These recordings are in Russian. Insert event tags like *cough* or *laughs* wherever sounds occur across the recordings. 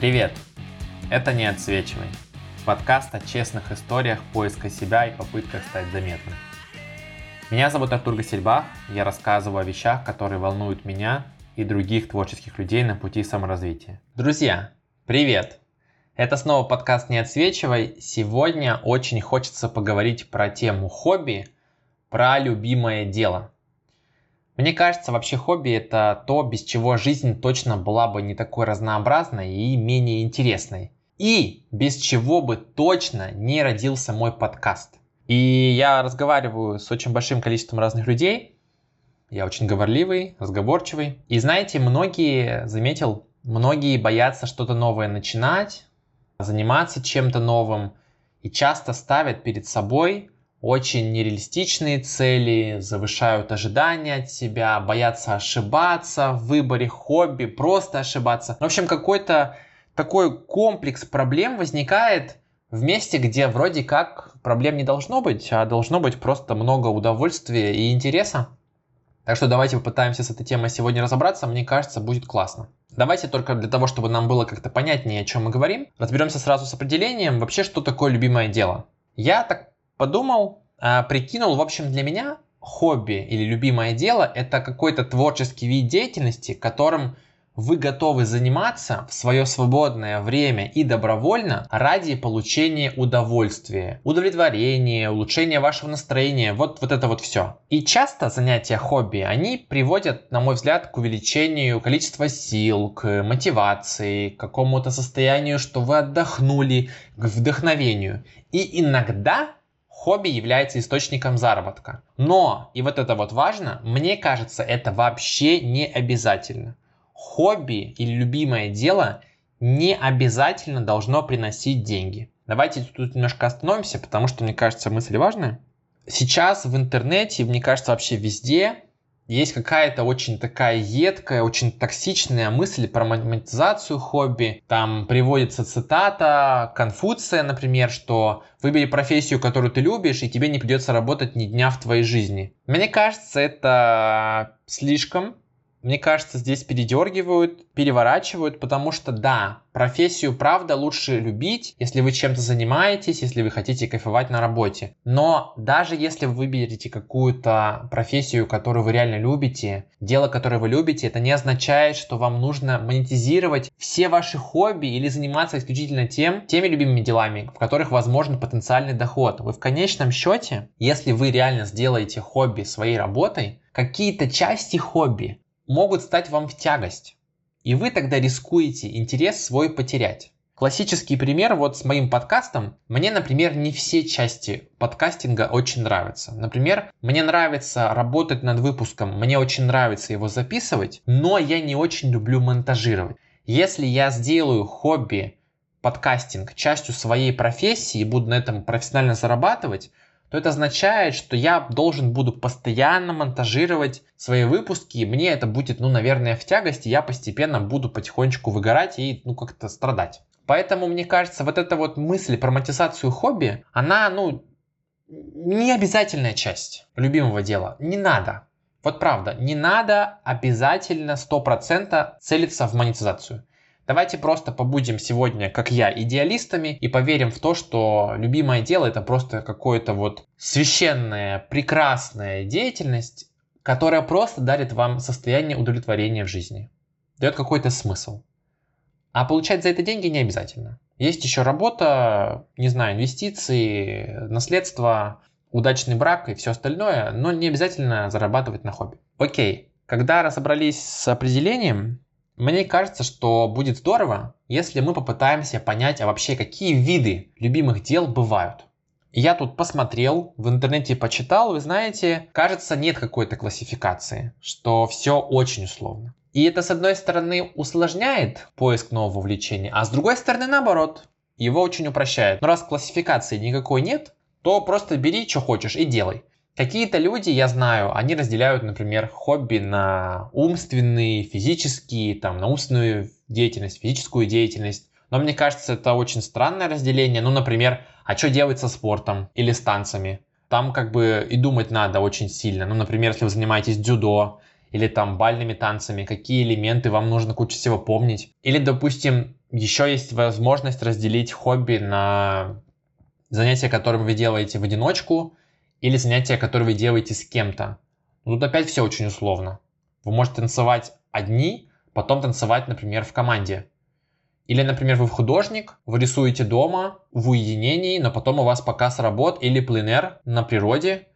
Привет! Это «Не отсвечивай» – подкаст о честных историях поиска себя и попытках стать заметным. Меня зовут Артур Гасельбах, я рассказываю о вещах, которые волнуют меня и других творческих людей на пути саморазвития. Друзья, привет! Это снова подкаст «Не отсвечивай». Сегодня очень хочется поговорить про тему хобби, про любимое дело – мне кажется, вообще хобби это то, без чего жизнь точно была бы не такой разнообразной и менее интересной. И без чего бы точно не родился мой подкаст. И я разговариваю с очень большим количеством разных людей. Я очень говорливый, разговорчивый. И знаете, многие, заметил, многие боятся что-то новое начинать, заниматься чем-то новым. И часто ставят перед собой очень нереалистичные цели, завышают ожидания от себя, боятся ошибаться в выборе хобби, просто ошибаться. В общем, какой-то такой комплекс проблем возникает в месте, где вроде как проблем не должно быть, а должно быть просто много удовольствия и интереса. Так что давайте попытаемся с этой темой сегодня разобраться, мне кажется, будет классно. Давайте только для того, чтобы нам было как-то понятнее, о чем мы говорим, разберемся сразу с определением, вообще, что такое любимое дело. Я так подумал, а, прикинул, в общем, для меня хобби или любимое дело это какой-то творческий вид деятельности, которым вы готовы заниматься в свое свободное время и добровольно ради получения удовольствия, удовлетворения, улучшения вашего настроения, вот, вот это вот все. И часто занятия хобби, они приводят, на мой взгляд, к увеличению количества сил, к мотивации, к какому-то состоянию, что вы отдохнули, к вдохновению. И иногда хобби является источником заработка. Но, и вот это вот важно, мне кажется, это вообще не обязательно. Хобби или любимое дело не обязательно должно приносить деньги. Давайте тут немножко остановимся, потому что, мне кажется, мысль важная. Сейчас в интернете, мне кажется, вообще везде есть какая-то очень такая едкая, очень токсичная мысль про монетизацию хобби. Там приводится цитата Конфуция, например, что выбери профессию, которую ты любишь, и тебе не придется работать ни дня в твоей жизни. Мне кажется, это слишком мне кажется, здесь передергивают, переворачивают, потому что да, профессию правда лучше любить, если вы чем-то занимаетесь, если вы хотите кайфовать на работе. Но даже если вы выберете какую-то профессию, которую вы реально любите, дело, которое вы любите, это не означает, что вам нужно монетизировать все ваши хобби или заниматься исключительно тем, теми любимыми делами, в которых возможен потенциальный доход. Вы в конечном счете, если вы реально сделаете хобби своей работой, какие-то части хобби могут стать вам в тягость. И вы тогда рискуете интерес свой потерять. Классический пример вот с моим подкастом. Мне, например, не все части подкастинга очень нравятся. Например, мне нравится работать над выпуском, мне очень нравится его записывать, но я не очень люблю монтажировать. Если я сделаю хобби подкастинг частью своей профессии и буду на этом профессионально зарабатывать, то это означает, что я должен буду постоянно монтажировать свои выпуски, и мне это будет, ну, наверное, в тягости, я постепенно буду потихонечку выгорать и, ну, как-то страдать. Поэтому, мне кажется, вот эта вот мысль про монетизацию хобби, она, ну, не обязательная часть любимого дела. Не надо. Вот правда, не надо обязательно 100% целиться в монетизацию. Давайте просто побудем сегодня, как я, идеалистами и поверим в то, что любимое дело это просто какое-то вот священная, прекрасная деятельность, которая просто дарит вам состояние удовлетворения в жизни, дает какой-то смысл. А получать за это деньги не обязательно. Есть еще работа, не знаю, инвестиции, наследство, удачный брак и все остальное, но не обязательно зарабатывать на хобби. Окей, когда разобрались с определением, мне кажется, что будет здорово, если мы попытаемся понять, а вообще какие виды любимых дел бывают. Я тут посмотрел, в интернете почитал, вы знаете, кажется, нет какой-то классификации, что все очень условно. И это, с одной стороны, усложняет поиск нового увлечения, а с другой стороны, наоборот, его очень упрощает. Но раз классификации никакой нет, то просто бери, что хочешь и делай. Какие-то люди, я знаю, они разделяют, например, хобби на умственные, физические, там, на умственную деятельность, физическую деятельность. Но мне кажется, это очень странное разделение. Ну, например, а что делать со спортом или с танцами? Там как бы и думать надо очень сильно. Ну, например, если вы занимаетесь дзюдо или там бальными танцами, какие элементы вам нужно кучу всего помнить. Или, допустим, еще есть возможность разделить хобби на занятия, которые вы делаете в одиночку, или занятия, которые вы делаете с кем-то. Но тут опять все очень условно. Вы можете танцевать одни, потом танцевать, например, в команде. Или, например, вы художник, вы рисуете дома в уединении, но потом у вас показ работ или пленер на природе.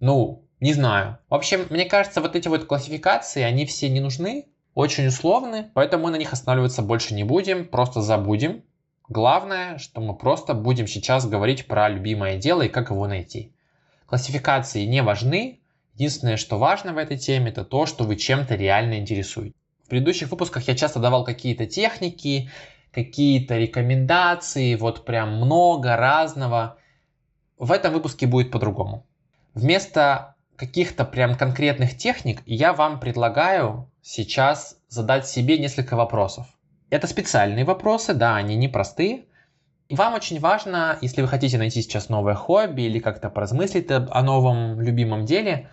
Ну, не знаю. В общем, мне кажется, вот эти вот классификации, они все не нужны, очень условны, поэтому мы на них останавливаться больше не будем, просто забудем. Главное, что мы просто будем сейчас говорить про любимое дело и как его найти. Классификации не важны, единственное, что важно в этой теме, это то, что вы чем-то реально интересуетесь. В предыдущих выпусках я часто давал какие-то техники, какие-то рекомендации, вот прям много разного. В этом выпуске будет по-другому. Вместо каких-то прям конкретных техник я вам предлагаю сейчас задать себе несколько вопросов. Это специальные вопросы, да, они непростые. И вам очень важно, если вы хотите найти сейчас новое хобби или как-то поразмыслить о новом любимом деле,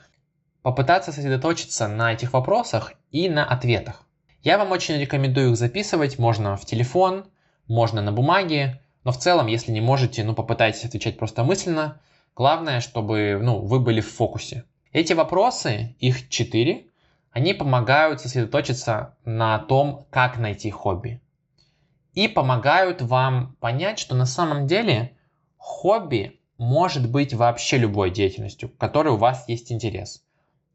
попытаться сосредоточиться на этих вопросах и на ответах. Я вам очень рекомендую их записывать, можно в телефон, можно на бумаге, но в целом, если не можете, ну попытайтесь отвечать просто мысленно. Главное, чтобы ну, вы были в фокусе. Эти вопросы, их четыре, они помогают сосредоточиться на том, как найти хобби. И помогают вам понять, что на самом деле хобби может быть вообще любой деятельностью, в которой у вас есть интерес.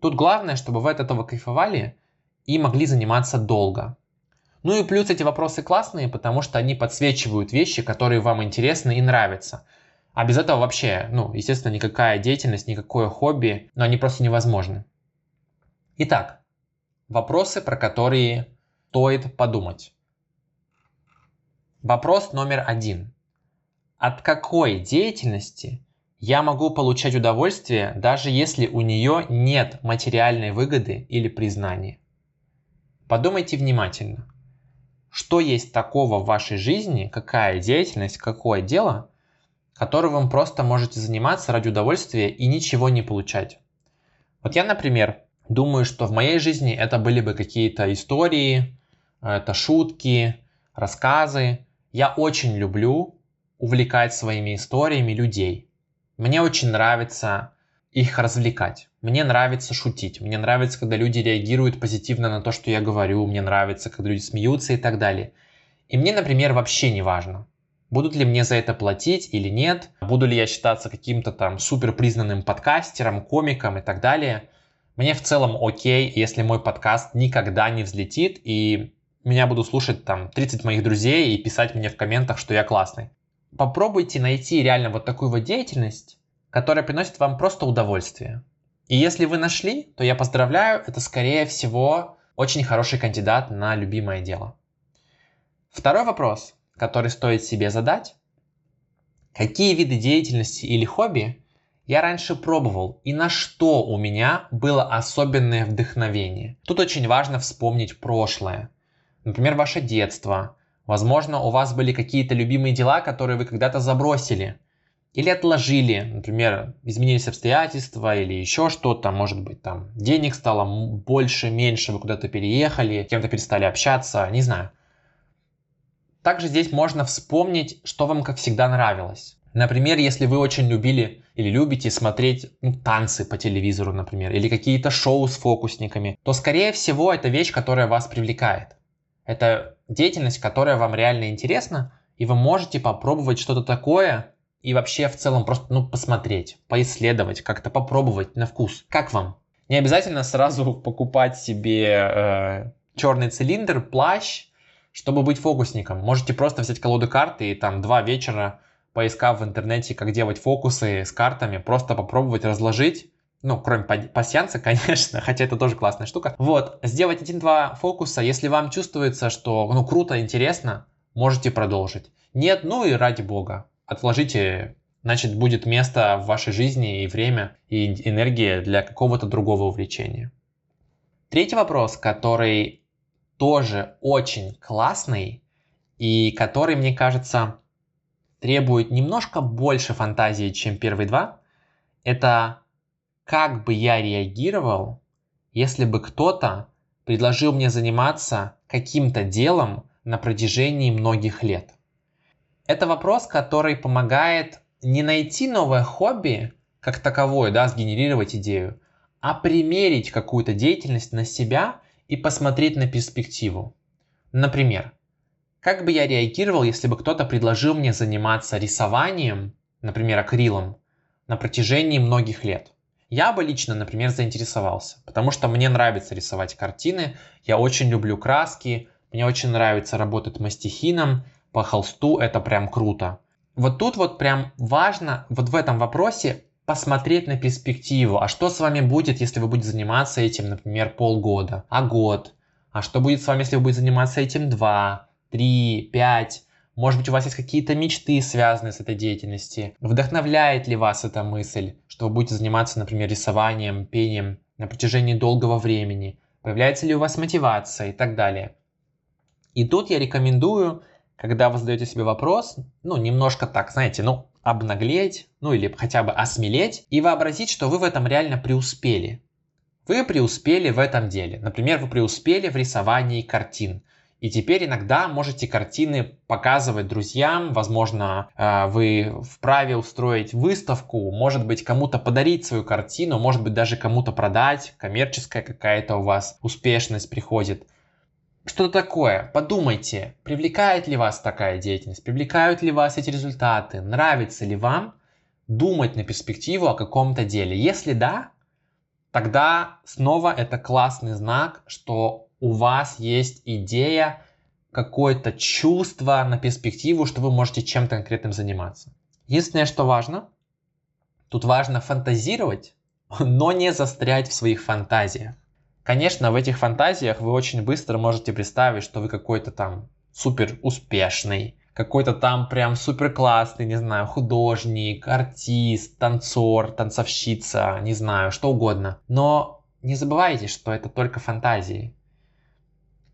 Тут главное, чтобы вы от этого кайфовали и могли заниматься долго. Ну и плюс эти вопросы классные, потому что они подсвечивают вещи, которые вам интересны и нравятся. А без этого вообще, ну, естественно, никакая деятельность, никакое хобби, но они просто невозможны. Итак, Вопросы, про которые стоит подумать. Вопрос номер один. От какой деятельности я могу получать удовольствие, даже если у нее нет материальной выгоды или признания? Подумайте внимательно. Что есть такого в вашей жизни, какая деятельность, какое дело, которым вы просто можете заниматься ради удовольствия и ничего не получать? Вот я, например, Думаю, что в моей жизни это были бы какие-то истории, это шутки, рассказы. Я очень люблю увлекать своими историями людей. Мне очень нравится их развлекать. Мне нравится шутить. Мне нравится, когда люди реагируют позитивно на то, что я говорю. Мне нравится, когда люди смеются и так далее. И мне, например, вообще не важно, будут ли мне за это платить или нет, буду ли я считаться каким-то там супер признанным подкастером, комиком и так далее. Мне в целом окей, если мой подкаст никогда не взлетит, и меня будут слушать там 30 моих друзей и писать мне в комментах, что я классный. Попробуйте найти реально вот такую вот деятельность, которая приносит вам просто удовольствие. И если вы нашли, то я поздравляю, это скорее всего очень хороший кандидат на любимое дело. Второй вопрос, который стоит себе задать. Какие виды деятельности или хобби я раньше пробовал и на что у меня было особенное вдохновение. Тут очень важно вспомнить прошлое. Например, ваше детство. Возможно, у вас были какие-то любимые дела, которые вы когда-то забросили. Или отложили, например, изменились обстоятельства или еще что-то, может быть, там денег стало больше, меньше, вы куда-то переехали, кем-то перестали общаться, не знаю. Также здесь можно вспомнить, что вам, как всегда, нравилось. Например, если вы очень любили или любите смотреть ну, танцы по телевизору, например, или какие-то шоу с фокусниками, то, скорее всего, это вещь, которая вас привлекает. Это деятельность, которая вам реально интересна, и вы можете попробовать что-то такое и вообще в целом просто ну, посмотреть, поисследовать, как-то попробовать на вкус. Как вам? Не обязательно сразу *laughs* покупать себе э, черный цилиндр, плащ, чтобы быть фокусником. Можете просто взять колоду карт и там два вечера поискав в интернете, как делать фокусы с картами, просто попробовать разложить, ну, кроме пассианса, *laughs* конечно, хотя это тоже классная штука. Вот, сделать один-два фокуса, если вам чувствуется, что, ну, круто, интересно, можете продолжить. Нет, ну и ради бога, отложите, значит, будет место в вашей жизни и время, и энергия для какого-то другого увлечения. Третий вопрос, который тоже очень классный, и который, мне кажется, требует немножко больше фантазии, чем первые два, это как бы я реагировал, если бы кто-то предложил мне заниматься каким-то делом, на протяжении многих лет? Это вопрос, который помогает не найти новое хобби как таковое, да, сгенерировать идею, а примерить какую-то деятельность на себя и посмотреть на перспективу. Например, как бы я реагировал, если бы кто-то предложил мне заниматься рисованием, например, акрилом, на протяжении многих лет? Я бы лично, например, заинтересовался, потому что мне нравится рисовать картины, я очень люблю краски, мне очень нравится работать мастихином, по холсту это прям круто. Вот тут вот прям важно, вот в этом вопросе посмотреть на перспективу. А что с вами будет, если вы будете заниматься этим, например, полгода, а год? А что будет с вами, если вы будете заниматься этим 2, 3, 5? Может быть, у вас есть какие-то мечты, связанные с этой деятельностью? Вдохновляет ли вас эта мысль, что вы будете заниматься, например, рисованием, пением на протяжении долгого времени? Появляется ли у вас мотивация и так далее? И тут я рекомендую, когда вы задаете себе вопрос, ну, немножко так, знаете, ну, обнаглеть, ну, или хотя бы осмелеть, и вообразить, что вы в этом реально преуспели. Вы преуспели в этом деле. Например, вы преуспели в рисовании картин. И теперь иногда можете картины показывать друзьям, возможно, э, вы вправе устроить выставку, может быть, кому-то подарить свою картину, может быть, даже кому-то продать, коммерческая какая-то у вас успешность приходит. Что такое? Подумайте, привлекает ли вас такая деятельность, привлекают ли вас эти результаты, нравится ли вам думать на перспективу о каком-то деле. Если да, тогда снова это классный знак, что у вас есть идея, какое-то чувство на перспективу, что вы можете чем-то конкретным заниматься. Единственное, что важно, тут важно фантазировать, но не застрять в своих фантазиях. Конечно, в этих фантазиях вы очень быстро можете представить, что вы какой-то там супер успешный, какой-то там прям супер классный, не знаю, художник, артист, танцор, танцовщица, не знаю, что угодно. Но не забывайте, что это только фантазии.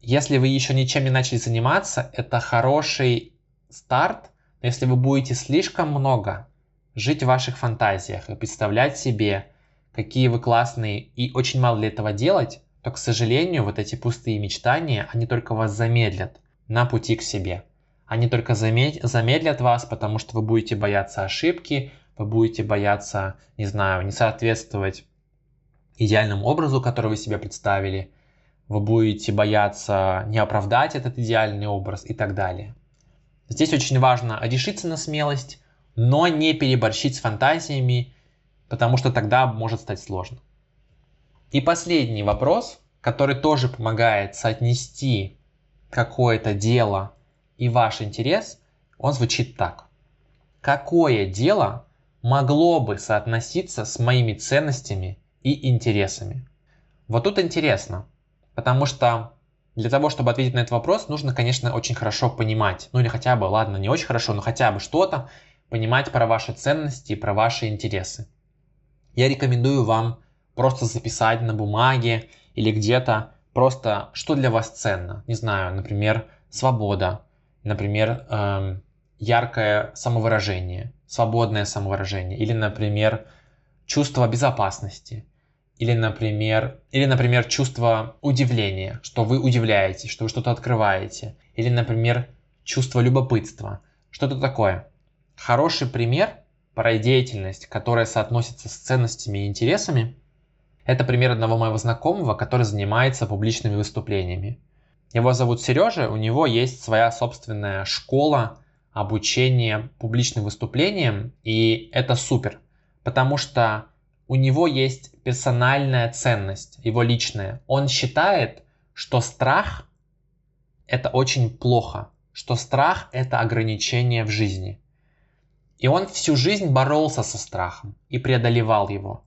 Если вы еще ничем не начали заниматься, это хороший старт, но если вы будете слишком много жить в ваших фантазиях и представлять себе, какие вы классные и очень мало для этого делать, то, к сожалению, вот эти пустые мечтания, они только вас замедлят на пути к себе. Они только замедлят вас, потому что вы будете бояться ошибки, вы будете бояться, не знаю, не соответствовать идеальному образу, который вы себе представили, вы будете бояться не оправдать этот идеальный образ и так далее. Здесь очень важно решиться на смелость, но не переборщить с фантазиями, потому что тогда может стать сложно. И последний вопрос, который тоже помогает соотнести какое-то дело и ваш интерес, он звучит так. Какое дело могло бы соотноситься с моими ценностями и интересами? Вот тут интересно, потому что для того, чтобы ответить на этот вопрос, нужно, конечно, очень хорошо понимать, ну или хотя бы, ладно, не очень хорошо, но хотя бы что-то понимать про ваши ценности про ваши интересы. Я рекомендую вам просто записать на бумаге или где-то просто, что для вас ценно. Не знаю, например, свобода, например, эм, яркое самовыражение, свободное самовыражение, или, например, чувство безопасности, или, например, или, например, чувство удивления, что вы удивляетесь, что вы что-то открываете, или, например, чувство любопытства, что-то такое. Хороший пример про деятельность, которая соотносится с ценностями и интересами, это пример одного моего знакомого, который занимается публичными выступлениями. Его зовут Сережа, у него есть своя собственная школа обучения публичным выступлениям, и это супер, потому что у него есть персональная ценность, его личная. Он считает, что страх это очень плохо, что страх это ограничение в жизни. И он всю жизнь боролся со страхом и преодолевал его.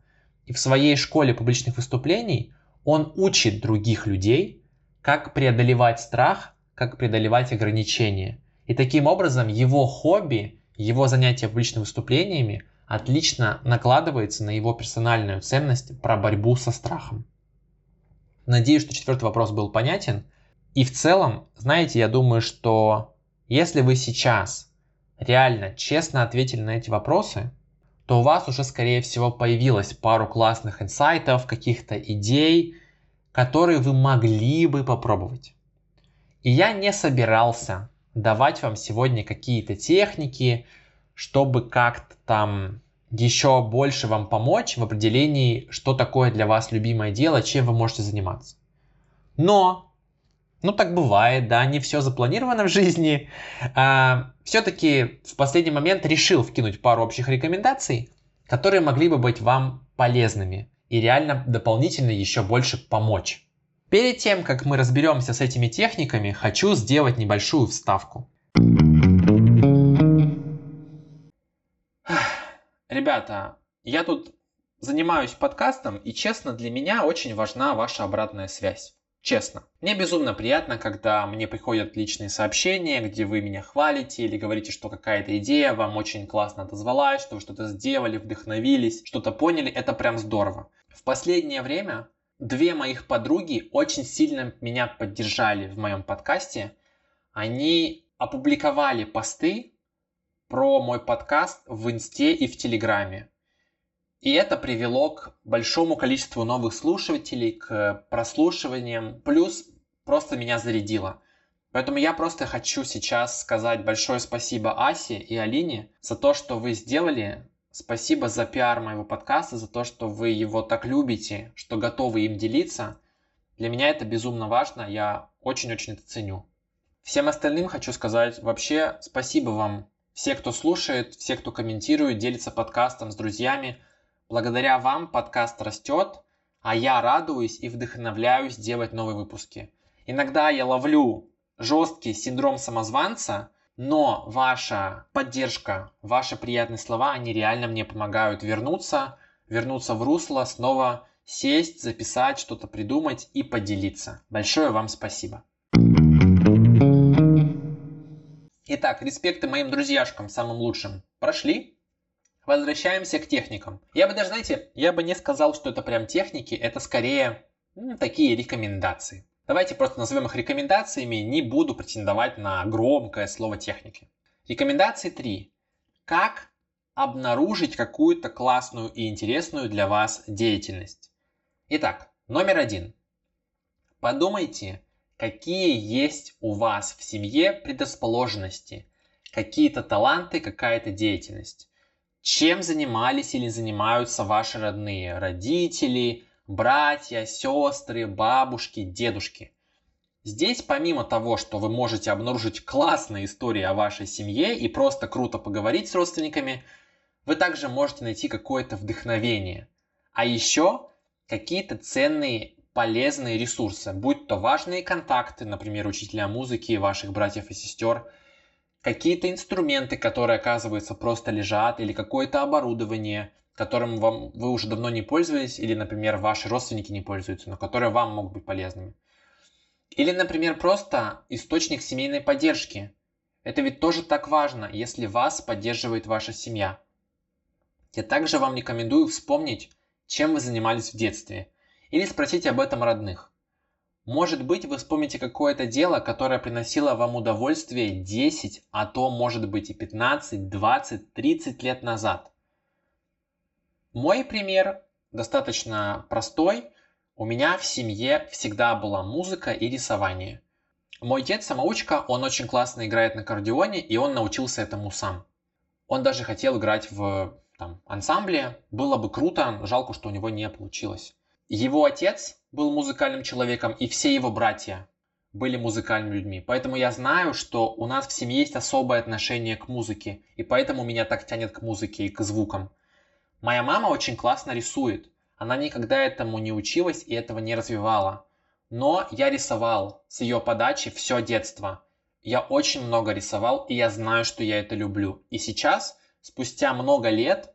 И в своей школе публичных выступлений он учит других людей, как преодолевать страх, как преодолевать ограничения. И таким образом его хобби, его занятия публичными выступлениями отлично накладывается на его персональную ценность про борьбу со страхом. Надеюсь, что четвертый вопрос был понятен. И в целом, знаете, я думаю, что если вы сейчас реально честно ответили на эти вопросы, то у вас уже, скорее всего, появилось пару классных инсайтов, каких-то идей, которые вы могли бы попробовать. И я не собирался давать вам сегодня какие-то техники, чтобы как-то там еще больше вам помочь в определении, что такое для вас любимое дело, чем вы можете заниматься. Но, ну так бывает, да, не все запланировано в жизни. А, все-таки в последний момент решил вкинуть пару общих рекомендаций, которые могли бы быть вам полезными и реально дополнительно еще больше помочь. Перед тем, как мы разберемся с этими техниками, хочу сделать небольшую вставку. Ребята, я тут занимаюсь подкастом, и честно, для меня очень важна ваша обратная связь. Честно. Мне безумно приятно, когда мне приходят личные сообщения, где вы меня хвалите или говорите, что какая-то идея вам очень классно отозвалась, что вы что-то сделали, вдохновились, что-то поняли. Это прям здорово. В последнее время две моих подруги очень сильно меня поддержали в моем подкасте. Они опубликовали посты про мой подкаст в Инсте и в Телеграме. И это привело к большому количеству новых слушателей, к прослушиваниям, плюс просто меня зарядило. Поэтому я просто хочу сейчас сказать большое спасибо Асе и Алине за то, что вы сделали. Спасибо за пиар моего подкаста, за то, что вы его так любите, что готовы им делиться. Для меня это безумно важно, я очень-очень это ценю. Всем остальным хочу сказать вообще спасибо вам. Все, кто слушает, все, кто комментирует, делится подкастом с друзьями – Благодаря вам подкаст растет, а я радуюсь и вдохновляюсь делать новые выпуски. Иногда я ловлю жесткий синдром самозванца, но ваша поддержка, ваши приятные слова, они реально мне помогают вернуться, вернуться в русло, снова сесть, записать, что-то придумать и поделиться. Большое вам спасибо. Итак, респекты моим друзьяшкам, самым лучшим, прошли. Возвращаемся к техникам. Я бы даже, знаете, я бы не сказал, что это прям техники, это скорее ну, такие рекомендации. Давайте просто назовем их рекомендациями, не буду претендовать на громкое слово техники. Рекомендации 3. Как обнаружить какую-то классную и интересную для вас деятельность. Итак, номер один. Подумайте, какие есть у вас в семье предрасположенности, какие-то таланты, какая-то деятельность. Чем занимались или занимаются ваши родные? Родители, братья, сестры, бабушки, дедушки. Здесь помимо того, что вы можете обнаружить классные истории о вашей семье и просто круто поговорить с родственниками, вы также можете найти какое-то вдохновение. А еще какие-то ценные, полезные ресурсы, будь то важные контакты, например, учителя музыки, ваших братьев и сестер – какие-то инструменты, которые, оказывается, просто лежат, или какое-то оборудование, которым вам, вы уже давно не пользовались, или, например, ваши родственники не пользуются, но которые вам могут быть полезными. Или, например, просто источник семейной поддержки. Это ведь тоже так важно, если вас поддерживает ваша семья. Я также вам рекомендую вспомнить, чем вы занимались в детстве, или спросить об этом родных. Может быть, вы вспомните какое-то дело, которое приносило вам удовольствие 10, а то может быть и 15, 20, 30 лет назад. Мой пример достаточно простой. У меня в семье всегда была музыка и рисование. Мой дед самоучка, он очень классно играет на аккордеоне, и он научился этому сам. Он даже хотел играть в там, ансамбле. Было бы круто, жалко, что у него не получилось. Его отец был музыкальным человеком, и все его братья были музыкальными людьми. Поэтому я знаю, что у нас в семье есть особое отношение к музыке, и поэтому меня так тянет к музыке и к звукам. Моя мама очень классно рисует. Она никогда этому не училась и этого не развивала. Но я рисовал с ее подачи все детство. Я очень много рисовал, и я знаю, что я это люблю. И сейчас, спустя много лет,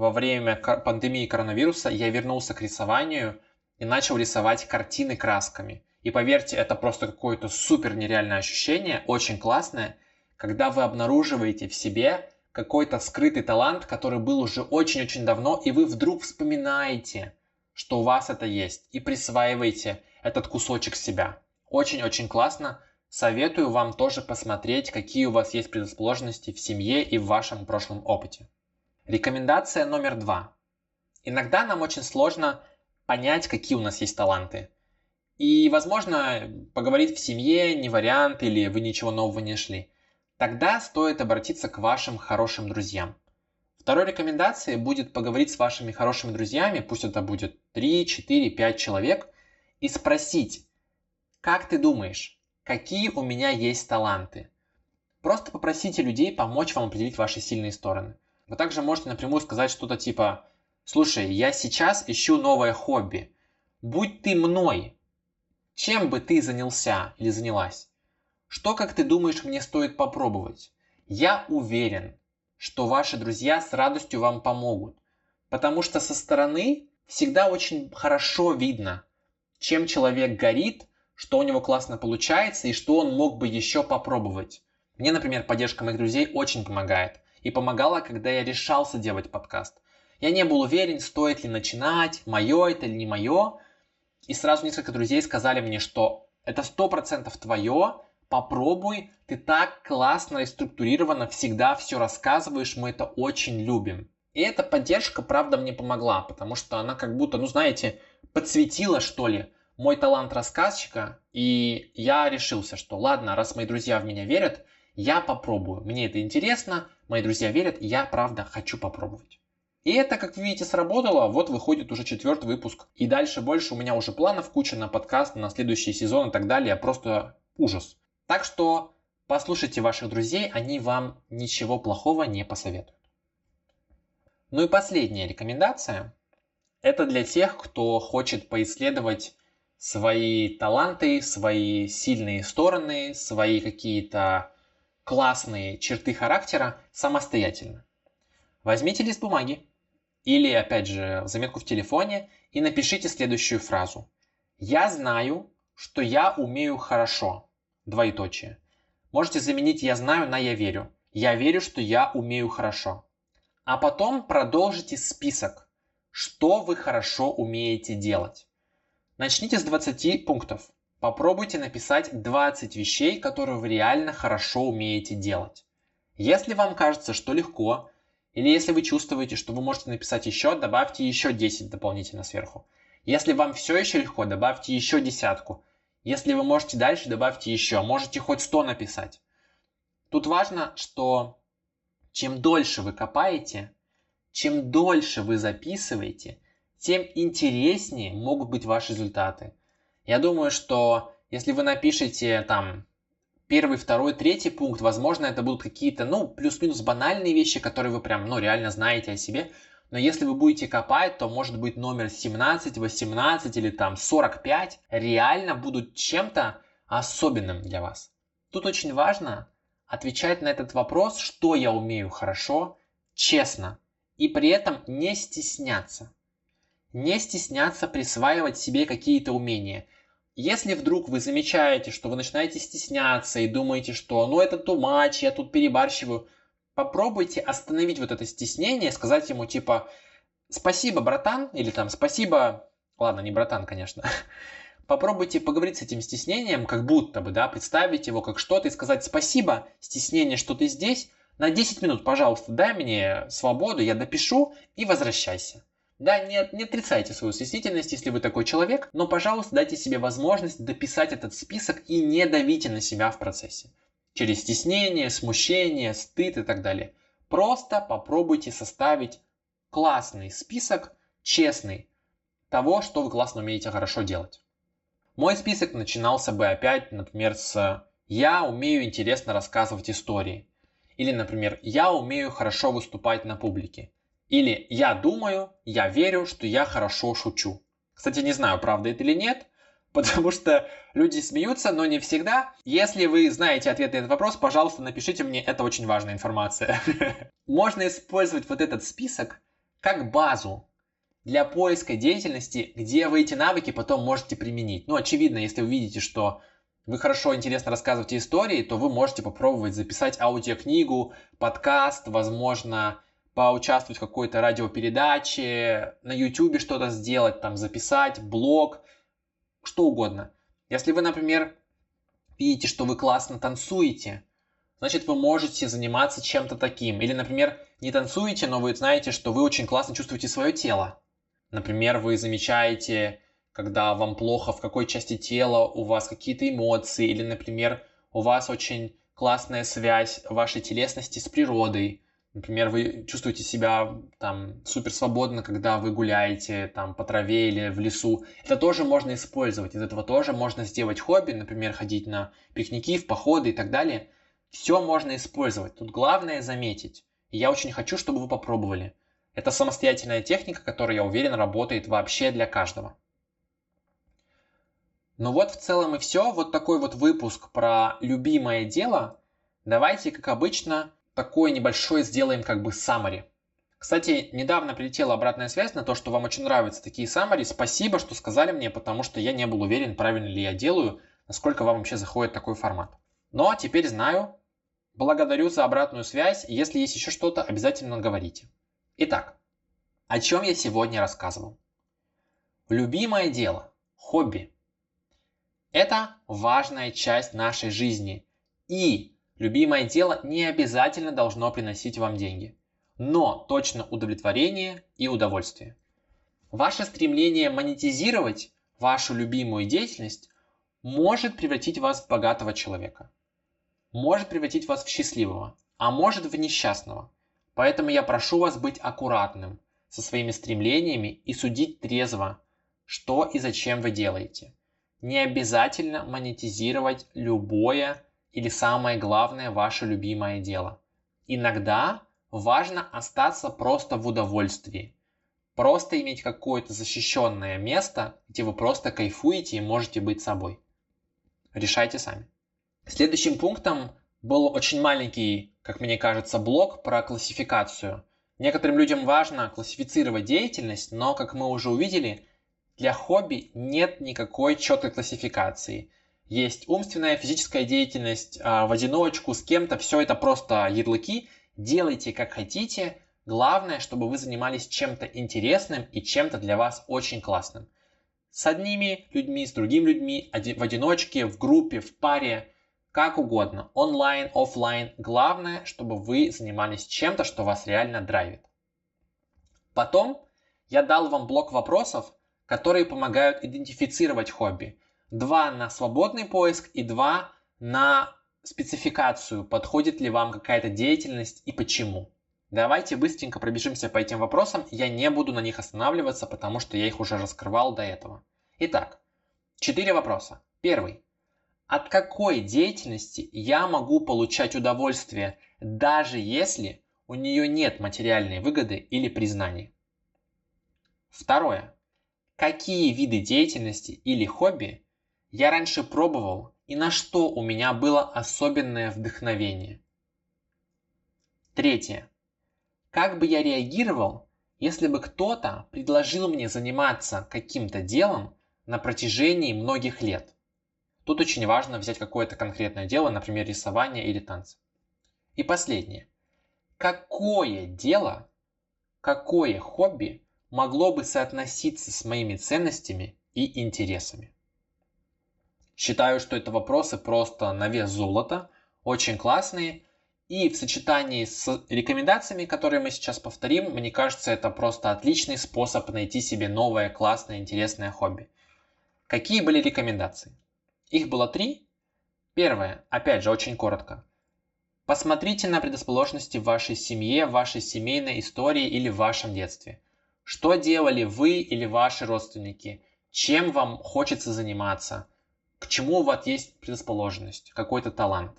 во время пандемии коронавируса я вернулся к рисованию и начал рисовать картины красками. И поверьте, это просто какое-то супер нереальное ощущение, очень классное, когда вы обнаруживаете в себе какой-то скрытый талант, который был уже очень-очень давно, и вы вдруг вспоминаете, что у вас это есть, и присваиваете этот кусочек себя. Очень-очень классно. Советую вам тоже посмотреть, какие у вас есть предрасположенности в семье и в вашем прошлом опыте. Рекомендация номер два. Иногда нам очень сложно понять, какие у нас есть таланты. И, возможно, поговорить в семье не вариант или вы ничего нового не шли. Тогда стоит обратиться к вашим хорошим друзьям. Второй рекомендацией будет поговорить с вашими хорошими друзьями, пусть это будет 3, 4, 5 человек, и спросить, как ты думаешь, какие у меня есть таланты? Просто попросите людей помочь вам определить ваши сильные стороны. Вы также можете напрямую сказать что-то типа «Слушай, я сейчас ищу новое хобби. Будь ты мной. Чем бы ты занялся или занялась? Что, как ты думаешь, мне стоит попробовать? Я уверен, что ваши друзья с радостью вам помогут, потому что со стороны всегда очень хорошо видно, чем человек горит, что у него классно получается и что он мог бы еще попробовать. Мне, например, поддержка моих друзей очень помогает. И помогала, когда я решался делать подкаст. Я не был уверен, стоит ли начинать, мое это или не мое. И сразу несколько друзей сказали мне, что это сто процентов твое, попробуй, ты так классно и структурированно всегда все рассказываешь, мы это очень любим. И эта поддержка, правда, мне помогла, потому что она как будто, ну знаете, подсветила, что ли, мой талант рассказчика, и я решился, что ладно, раз мои друзья в меня верят, я попробую. Мне это интересно, мои друзья верят, я, правда, хочу попробовать. И это, как вы видите, сработало. Вот выходит уже четвертый выпуск. И дальше больше у меня уже планов куча на подкаст, на следующий сезон и так далее. Просто ужас. Так что послушайте ваших друзей, они вам ничего плохого не посоветуют. Ну и последняя рекомендация. Это для тех, кто хочет поисследовать свои таланты, свои сильные стороны, свои какие-то классные черты характера самостоятельно. Возьмите лист бумаги или, опять же, заметку в телефоне и напишите следующую фразу. Я знаю, что я умею хорошо двоеточие. Можете заменить «я знаю» на «я верю». Я верю, что я умею хорошо. А потом продолжите список, что вы хорошо умеете делать. Начните с 20 пунктов. Попробуйте написать 20 вещей, которые вы реально хорошо умеете делать. Если вам кажется, что легко, или если вы чувствуете, что вы можете написать еще, добавьте еще 10 дополнительно сверху. Если вам все еще легко, добавьте еще десятку. Если вы можете дальше, добавьте еще. Можете хоть 100 написать. Тут важно, что чем дольше вы копаете, чем дольше вы записываете, тем интереснее могут быть ваши результаты. Я думаю, что если вы напишете там первый, второй, третий пункт, возможно, это будут какие-то, ну, плюс-минус банальные вещи, которые вы прям, ну, реально знаете о себе. Но если вы будете копать, то может быть номер 17, 18 или там 45 реально будут чем-то особенным для вас. Тут очень важно отвечать на этот вопрос, что я умею хорошо, честно, и при этом не стесняться. Не стесняться присваивать себе какие-то умения. Если вдруг вы замечаете, что вы начинаете стесняться и думаете, что ну это much, я тут перебарщиваю – попробуйте остановить вот это стеснение, сказать ему типа «Спасибо, братан» или там «Спасибо...» Ладно, не братан, конечно. *laughs* Попробуйте поговорить с этим стеснением, как будто бы, да, представить его как что-то и сказать «Спасибо, стеснение, что ты здесь, на 10 минут, пожалуйста, дай мне свободу, я допишу и возвращайся». Да, не, не отрицайте свою стеснительность, если вы такой человек, но, пожалуйста, дайте себе возможность дописать этот список и не давите на себя в процессе через стеснение, смущение, стыд и так далее. Просто попробуйте составить классный список, честный, того, что вы классно умеете хорошо делать. Мой список начинался бы опять, например, с «Я умею интересно рассказывать истории». Или, например, «Я умею хорошо выступать на публике». Или «Я думаю, я верю, что я хорошо шучу». Кстати, не знаю, правда это или нет, *laughs* потому что люди смеются, но не всегда. Если вы знаете ответ на этот вопрос, пожалуйста, напишите мне, это очень важная информация. *laughs* Можно использовать вот этот список как базу для поиска деятельности, где вы эти навыки потом можете применить. Ну, очевидно, если вы видите, что вы хорошо, интересно рассказываете истории, то вы можете попробовать записать аудиокнигу, подкаст, возможно, поучаствовать в какой-то радиопередаче, на YouTube что-то сделать, там записать, блог – что угодно. Если вы, например, видите, что вы классно танцуете, значит вы можете заниматься чем-то таким. Или, например, не танцуете, но вы знаете, что вы очень классно чувствуете свое тело. Например, вы замечаете когда вам плохо, в какой части тела у вас какие-то эмоции, или, например, у вас очень классная связь вашей телесности с природой. Например, вы чувствуете себя там супер свободно, когда вы гуляете там по траве или в лесу. Это тоже можно использовать. Из этого тоже можно сделать хобби, например, ходить на пикники, в походы и так далее. Все можно использовать. Тут главное заметить. И я очень хочу, чтобы вы попробовали. Это самостоятельная техника, которая, я уверен, работает вообще для каждого. Ну вот в целом и все. Вот такой вот выпуск про любимое дело. Давайте, как обычно, такое небольшое сделаем как бы summary. Кстати, недавно прилетела обратная связь на то, что вам очень нравятся такие summary. Спасибо, что сказали мне, потому что я не был уверен, правильно ли я делаю, насколько вам вообще заходит такой формат. Но теперь знаю. Благодарю за обратную связь. Если есть еще что-то, обязательно говорите. Итак, о чем я сегодня рассказывал? Любимое дело, хобби – это важная часть нашей жизни. И любимое дело не обязательно должно приносить вам деньги, но точно удовлетворение и удовольствие. Ваше стремление монетизировать вашу любимую деятельность может превратить вас в богатого человека, может превратить вас в счастливого, а может в несчастного. Поэтому я прошу вас быть аккуратным со своими стремлениями и судить трезво, что и зачем вы делаете – не обязательно монетизировать любое или самое главное ваше любимое дело. Иногда важно остаться просто в удовольствии. Просто иметь какое-то защищенное место, где вы просто кайфуете и можете быть собой. Решайте сами. Следующим пунктом был очень маленький, как мне кажется, блок про классификацию. Некоторым людям важно классифицировать деятельность, но, как мы уже увидели, для хобби нет никакой четкой классификации. Есть умственная, физическая деятельность а, в одиночку, с кем-то, все это просто ярлыки. Делайте как хотите. Главное, чтобы вы занимались чем-то интересным и чем-то для вас очень классным. С одними людьми, с другими людьми, в одиночке, в группе, в паре, как угодно, онлайн, офлайн. Главное, чтобы вы занимались чем-то, что вас реально драйвит. Потом я дал вам блок вопросов, которые помогают идентифицировать хобби. Два на свободный поиск и два на спецификацию, подходит ли вам какая-то деятельность и почему. Давайте быстренько пробежимся по этим вопросам, я не буду на них останавливаться, потому что я их уже раскрывал до этого. Итак, четыре вопроса. Первый. От какой деятельности я могу получать удовольствие, даже если у нее нет материальной выгоды или признания? Второе какие виды деятельности или хобби я раньше пробовал и на что у меня было особенное вдохновение. Третье. Как бы я реагировал, если бы кто-то предложил мне заниматься каким-то делом на протяжении многих лет? Тут очень важно взять какое-то конкретное дело, например, рисование или танцы. И последнее. Какое дело, какое хобби могло бы соотноситься с моими ценностями и интересами. Считаю, что это вопросы просто на вес золота, очень классные, и в сочетании с рекомендациями, которые мы сейчас повторим, мне кажется, это просто отличный способ найти себе новое, классное, интересное хобби. Какие были рекомендации? Их было три. Первое, опять же, очень коротко. Посмотрите на предрасположенности в вашей семье, в вашей семейной истории или в вашем детстве – что делали вы или ваши родственники? Чем вам хочется заниматься? К чему у вас есть предрасположенность, какой-то талант?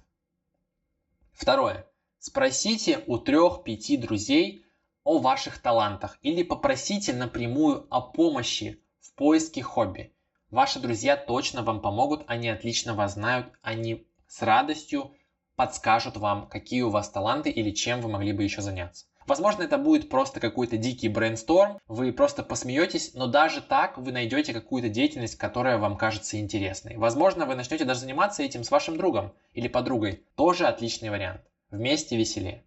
Второе. Спросите у трех-пяти друзей о ваших талантах или попросите напрямую о помощи в поиске хобби. Ваши друзья точно вам помогут, они отлично вас знают, они с радостью подскажут вам, какие у вас таланты или чем вы могли бы еще заняться. Возможно, это будет просто какой-то дикий брейнсторм, вы просто посмеетесь, но даже так вы найдете какую-то деятельность, которая вам кажется интересной. Возможно, вы начнете даже заниматься этим с вашим другом или подругой. Тоже отличный вариант. Вместе веселее.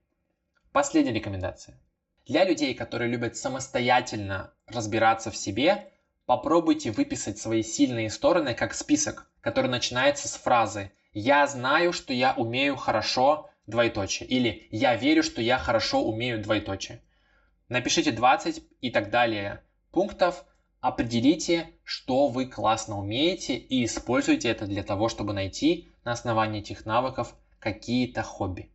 Последняя рекомендация. Для людей, которые любят самостоятельно разбираться в себе, попробуйте выписать свои сильные стороны как список, который начинается с фразы «Я знаю, что я умею хорошо двоеточие. Или я верю, что я хорошо умею двоеточие. Напишите 20 и так далее пунктов, определите, что вы классно умеете и используйте это для того, чтобы найти на основании этих навыков какие-то хобби.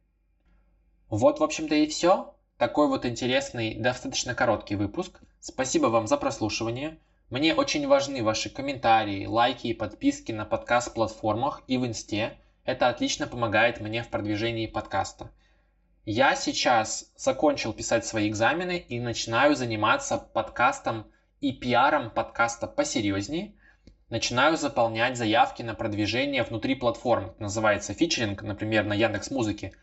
Вот, в общем-то, и все. Такой вот интересный, достаточно короткий выпуск. Спасибо вам за прослушивание. Мне очень важны ваши комментарии, лайки и подписки на подкаст-платформах и в инсте. Это отлично помогает мне в продвижении подкаста. Я сейчас закончил писать свои экзамены и начинаю заниматься подкастом и пиаром подкаста посерьезнее. Начинаю заполнять заявки на продвижение внутри платформ. Это называется фичеринг, например, на Яндекс Музыке,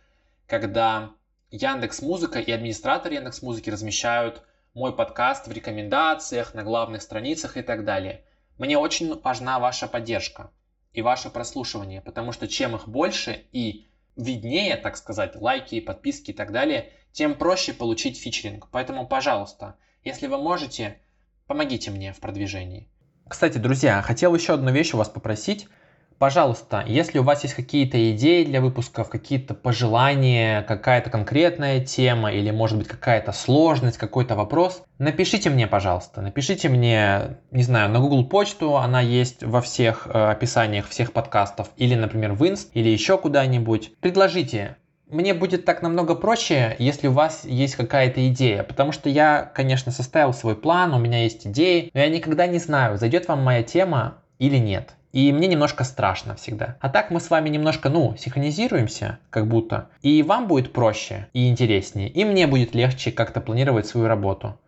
когда Яндекс Музыка и администратор Яндекс Музыки размещают мой подкаст в рекомендациях, на главных страницах и так далее. Мне очень важна ваша поддержка и ваше прослушивание, потому что чем их больше и виднее, так сказать, лайки, подписки и так далее, тем проще получить фичеринг. Поэтому, пожалуйста, если вы можете, помогите мне в продвижении. Кстати, друзья, хотел еще одну вещь у вас попросить. Пожалуйста, если у вас есть какие-то идеи для выпусков, какие-то пожелания, какая-то конкретная тема или может быть какая-то сложность, какой-то вопрос, напишите мне, пожалуйста. Напишите мне, не знаю, на Google почту, она есть во всех э, описаниях всех подкастов, или, например, в Inst, или еще куда-нибудь. Предложите. Мне будет так намного проще, если у вас есть какая-то идея, потому что я, конечно, составил свой план, у меня есть идеи, но я никогда не знаю, зайдет вам моя тема или нет. И мне немножко страшно всегда. А так мы с вами немножко, ну, синхронизируемся, как будто. И вам будет проще и интереснее. И мне будет легче как-то планировать свою работу.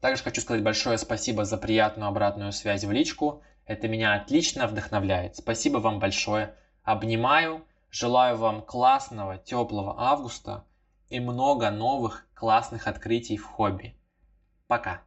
Также хочу сказать большое спасибо за приятную обратную связь в личку. Это меня отлично вдохновляет. Спасибо вам большое. Обнимаю. Желаю вам классного, теплого августа и много новых классных открытий в хобби. Пока.